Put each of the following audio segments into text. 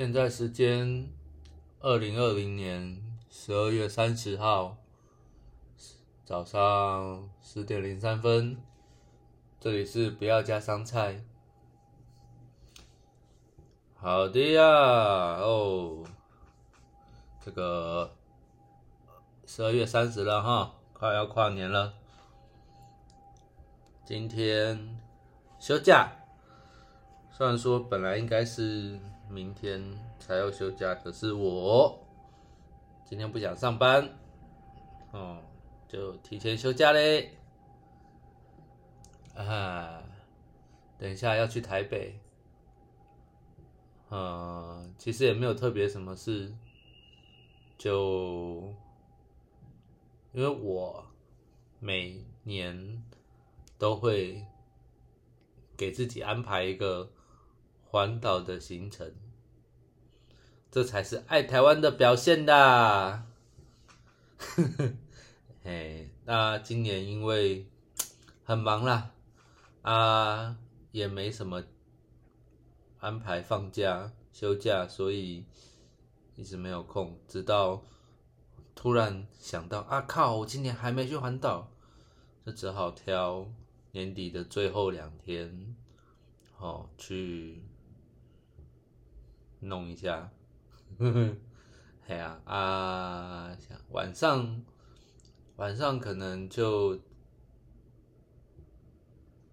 现在时间二零二零年十二月三十号早上十点零三分，这里是不要加香菜。好的呀，哦，这个十二月三十了哈，快要跨年了，今天休假。虽然说本来应该是明天才要休假，可是我今天不想上班，哦，就提前休假嘞。啊，等一下要去台北。呃，其实也没有特别什么事，就因为我每年都会给自己安排一个环岛的行程，这才是爱台湾的表现啦！嘿，那今年因为很忙啦，啊，也没什么。安排放假休假，所以一直没有空。直到突然想到，啊靠！我今年还没去环岛，就只好挑年底的最后两天，哦，去弄一下。嘿呀啊，想晚上晚上可能就。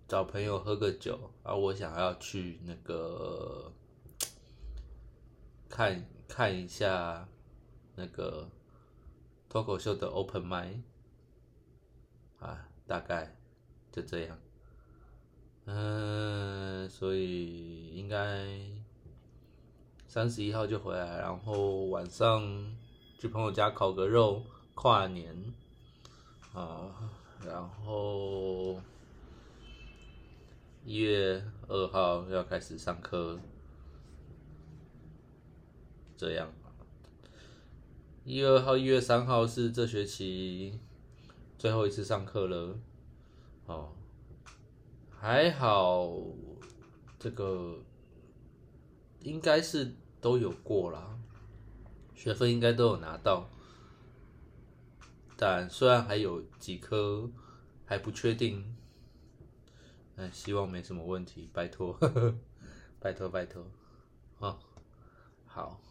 找朋友喝个酒啊！我想要去那个看看一下那个脱口秀的 open m i 啊，大概就这样。嗯，所以应该三十一号就回来，然后晚上去朋友家烤个肉跨年啊，然后。一月二号要开始上课，这样。一月二号、一月三号是这学期最后一次上课了，哦，还好，这个应该是都有过啦，学分应该都有拿到，但虽然还有几科还不确定。哎，希望没什么问题，拜托，拜托，拜托，啊，好，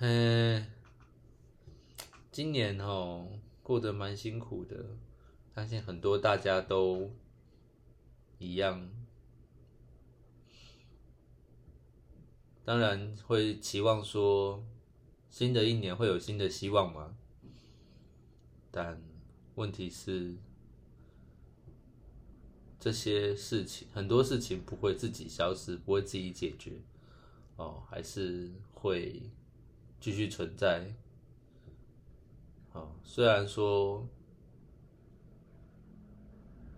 嗯，今年哦过得蛮辛苦的，相信很多大家都一样，当然会期望说新的一年会有新的希望嘛，但问题是。这些事情很多事情不会自己消失，不会自己解决，哦，还是会继续存在。哦，虽然说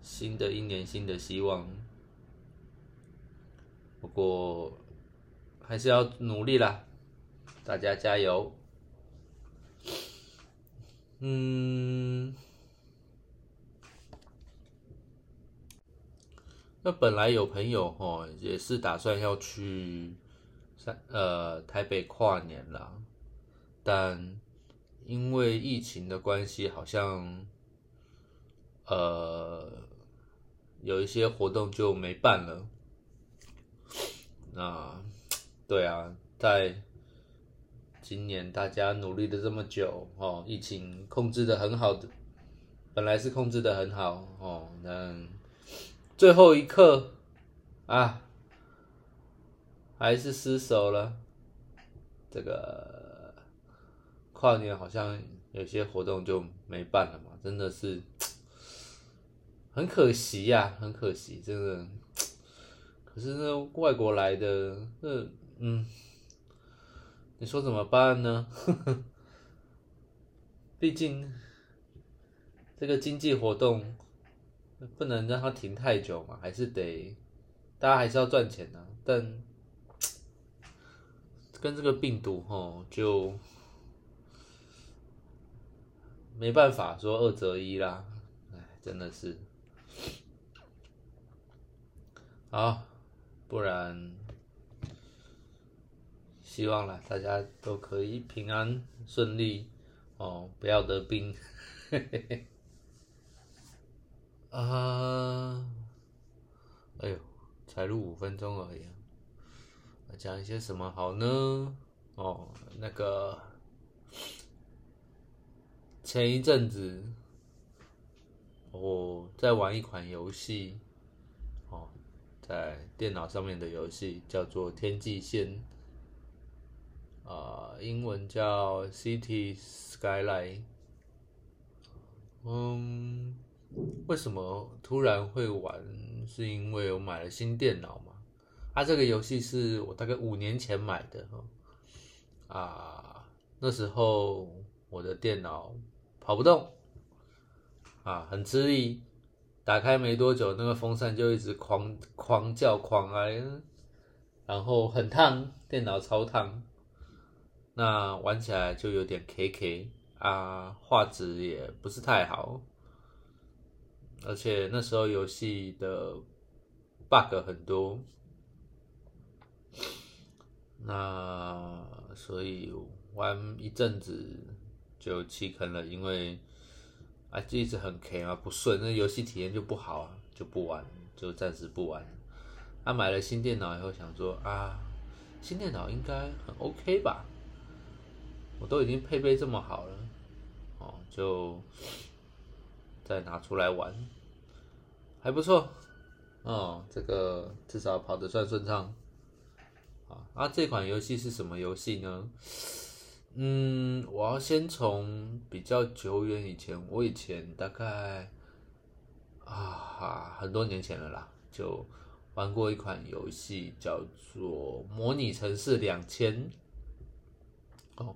新的一年新的希望，不过还是要努力啦，大家加油。嗯。那本来有朋友吼也是打算要去三呃台北跨年啦，但因为疫情的关系，好像呃有一些活动就没办了。那对啊，在今年大家努力的这么久哦，疫情控制的很好的，本来是控制的很好哦，那。最后一刻，啊，还是失手了。这个跨年好像有些活动就没办了嘛，真的是很可惜呀，很可惜，真的。可是那外国来的，那嗯，你说怎么办呢？毕竟这个经济活动。不能让它停太久嘛，还是得，大家还是要赚钱的。但 跟这个病毒吼，就没办法说二择一啦。哎，真的是，好，不然希望啦，大家都可以平安顺利哦，不要得病。啊，哎呦，才录五分钟而已，讲一些什么好呢？哦，那个前一阵子我在玩一款游戏，哦，在电脑上面的游戏叫做《天际线》，啊，英文叫《City Skyline》。嗯，为什么突然会玩？是因为我买了新电脑嘛？啊，这个游戏是我大概五年前买的哈。啊，那时候我的电脑跑不动，啊，很吃力，打开没多久，那个风扇就一直狂狂叫狂哀，然后很烫，电脑超烫，那玩起来就有点 K K 啊，画质也不是太好，而且那时候游戏的 bug 很多，那。所以玩一阵子就弃坑了，因为啊就一直很 K 啊不顺，那游戏体验就不好啊，就不玩，就暂时不玩。啊买了新电脑以后想说啊，新电脑应该很 OK 吧？我都已经配备这么好了，哦，就再拿出来玩，还不错，哦，这个至少跑得算顺畅。啊，那这款游戏是什么游戏呢？嗯，我要先从比较久远以前，我以前大概啊很多年前了啦，就玩过一款游戏，叫做《模拟城市两千》。哦，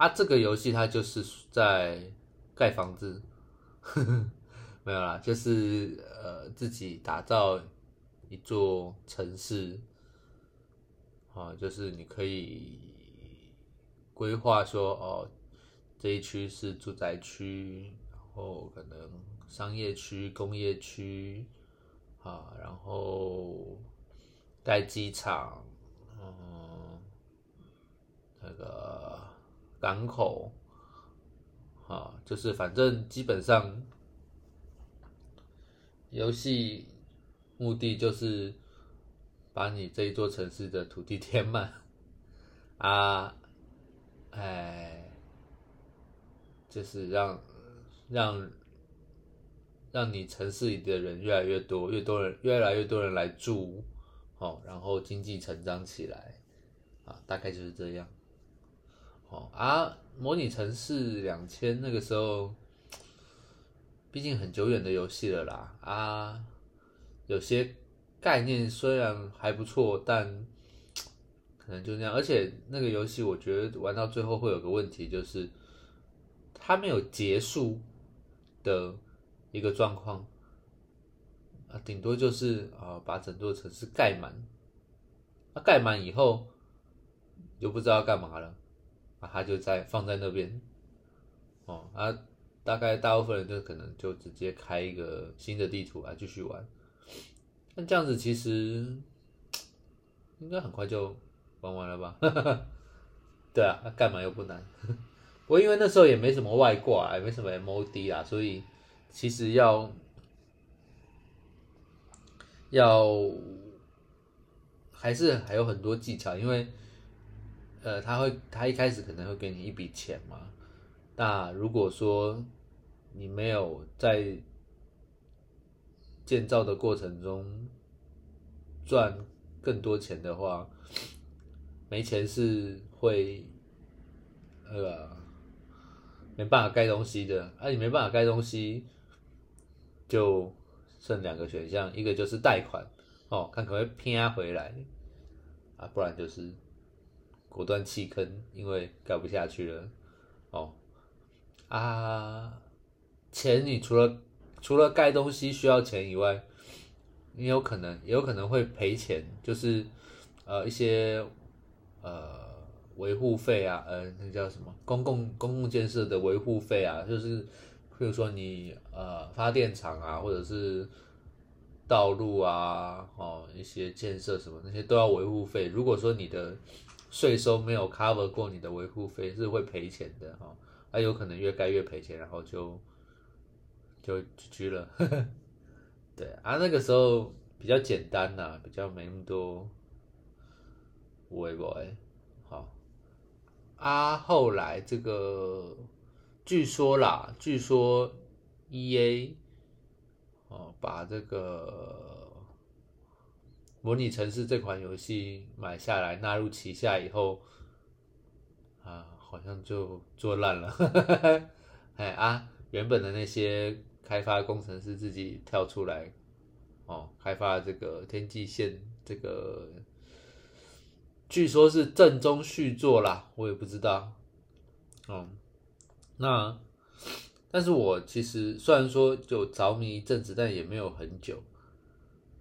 啊，这个游戏它就是在盖房子，没有啦，就是呃自己打造一座城市。啊，就是你可以规划说，哦，这一区是住宅区，然后可能商业区、工业区，啊，然后盖机场，嗯，那个港口，啊，就是反正基本上游戏目的就是。把你这一座城市的土地 填满啊，哎，就是让让让你城市里的人越来越多，越多人越来越多人来住，哦，然后经济成长起来啊，大概就是这样。哦啊，模拟城市两千那个时候，毕竟很久远的游戏了啦啊，有些。概念虽然还不错，但可能就那样。而且那个游戏，我觉得玩到最后会有个问题，就是它没有结束的一个状况啊，顶多就是啊把整座城市盖满，啊盖满以后又不知道干嘛了，啊他就在放在那边，哦啊大概大部分人就可能就直接开一个新的地图来继续玩。那这样子其实应该很快就玩完了吧？对啊，那干嘛又不难？我因为那时候也没什么外挂，也没什么 MOD 啊，所以其实要要还是还有很多技巧，因为呃，他会他一开始可能会给你一笔钱嘛。那如果说你没有在建造的过程中赚更多钱的话，没钱是会那个没办法盖东西的。啊，你没办法盖东西，就剩两个选项，一个就是贷款哦，看可不可以骗回来啊，不然就是果断弃坑，因为盖不下去了哦。啊，钱你除了除了盖东西需要钱以外，你有可能也有可能会赔钱，就是呃一些呃维护费啊，呃那叫什么公共公共建设的维护费啊，就是比如说你呃发电厂啊，或者是道路啊，哦一些建设什么那些都要维护费。如果说你的税收没有 cover 过你的维护费，是会赔钱的哈。啊，有可能越盖越赔钱，然后就就居了。对啊，那个时候比较简单呐，比较没那么多微博哎。好啊，后来这个据说啦，据说 E A 哦把这个模拟城市这款游戏买下来纳入旗下以后啊。好像就做烂了，哎啊，原本的那些开发工程师自己跳出来，哦，开发这个天际线，这个据说是正宗续作啦，我也不知道，嗯，那但是我其实虽然说就着迷一阵子，但也没有很久，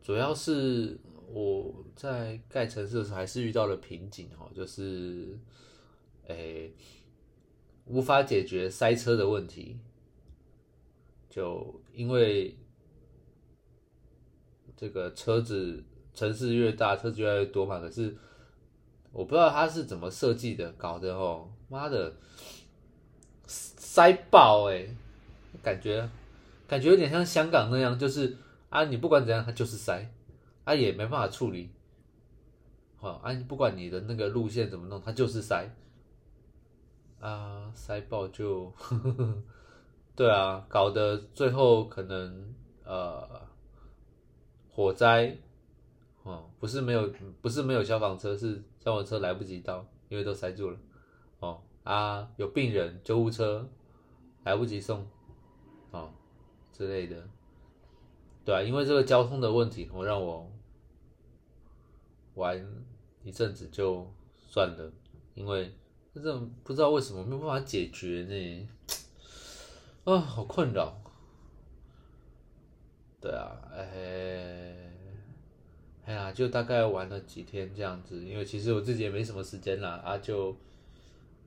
主要是我在盖城市的时候还是遇到了瓶颈哦，就是。诶，无法解决塞车的问题，就因为这个车子城市越大，车子越来越多嘛。可是我不知道它是怎么设计的，搞的哦，妈的，塞爆哎，感觉感觉有点像香港那样，就是啊，你不管怎样，它就是塞，啊也没办法处理，好啊，不管你的那个路线怎么弄，它就是塞。啊，塞爆就，呵 呵对啊，搞得最后可能呃火灾，哦，不是没有，不是没有消防车，是消防车来不及到，因为都塞住了，哦啊，有病人，救护车来不及送，哦之类的，对啊，因为这个交通的问题，我让我玩一阵子就算了，因为。这种不知道为什么没有办法解决呢？啊，好困扰。对啊，哎，哎呀，就大概玩了几天这样子，因为其实我自己也没什么时间啦，啊，就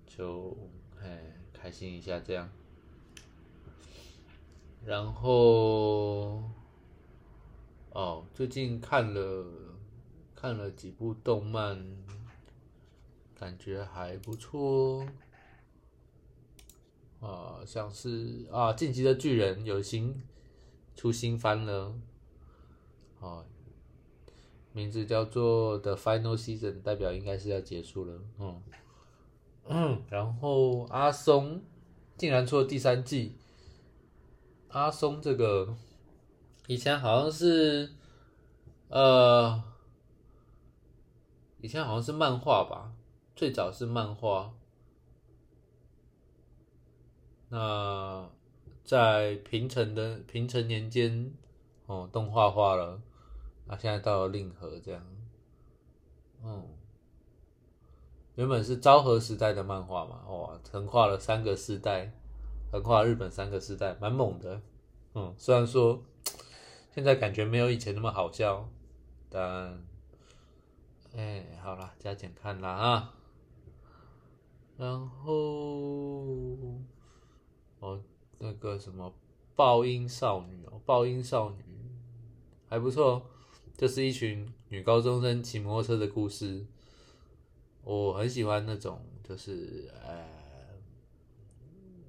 就哎开心一下这样。然后，哦，最近看了看了几部动漫。感觉还不错，啊，像是啊，《进击的巨人》有新出新番了，啊，名字叫做《The Final Season》，代表应该是要结束了，嗯嗯，然后阿松竟然出了第三季，阿松这个以前好像是，呃，以前好像是漫画吧。最早是漫画，那在平成的平成年间，哦，动画化了，啊，现在到了令和这样，嗯，原本是昭和时代的漫画嘛，哇，横跨了三个时代，横跨日本三个时代，蛮猛的，嗯，虽然说现在感觉没有以前那么好笑，但，哎，好了，加减看啦啊。然后，哦，那个什么爆音少女哦，爆音少女还不错，就是一群女高中生骑摩托车的故事。我很喜欢那种，就是呃，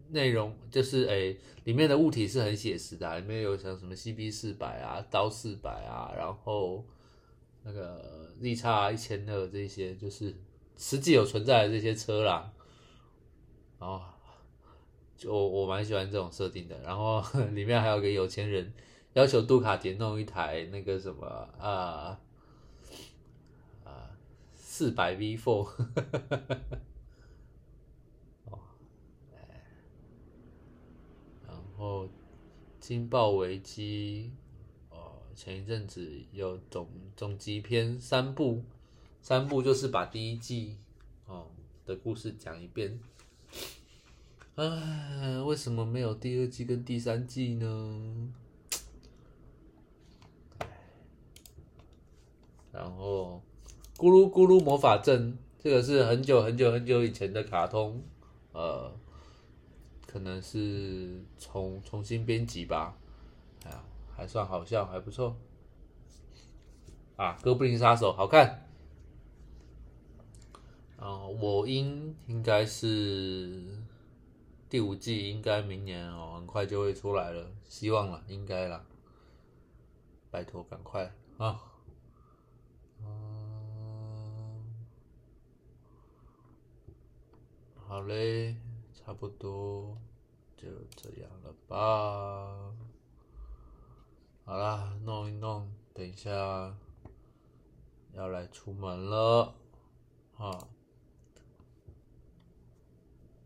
内容就是诶，里面的物体是很写实的，里面有像什么 CB 四百啊、刀四百啊，然后那个 Z 叉一千二这些，就是实际有存在的这些车啦。哦，就我蛮喜欢这种设定的。然后里面还有个有钱人要求杜卡迪弄一台那个什么啊啊四百 V Four，哦，然后惊爆危机，前一阵子有总总集篇三部，三部就是把第一季哦的故事讲一遍。唉，为什么没有第二季跟第三季呢？然后，咕噜咕噜魔法阵，这个是很久很久很久以前的卡通，呃，可能是重重新编辑吧，啊，还算好笑，还不错。啊，哥布林杀手好看。啊，我应应该是第五季，应该明年哦，很快就会出来了，希望了，应该啦，拜托赶快啊！嗯，好嘞，差不多就这样了吧。好啦，弄一弄，等一下要来出门了，好！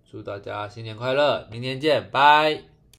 祝大家新年快乐，明天见，拜。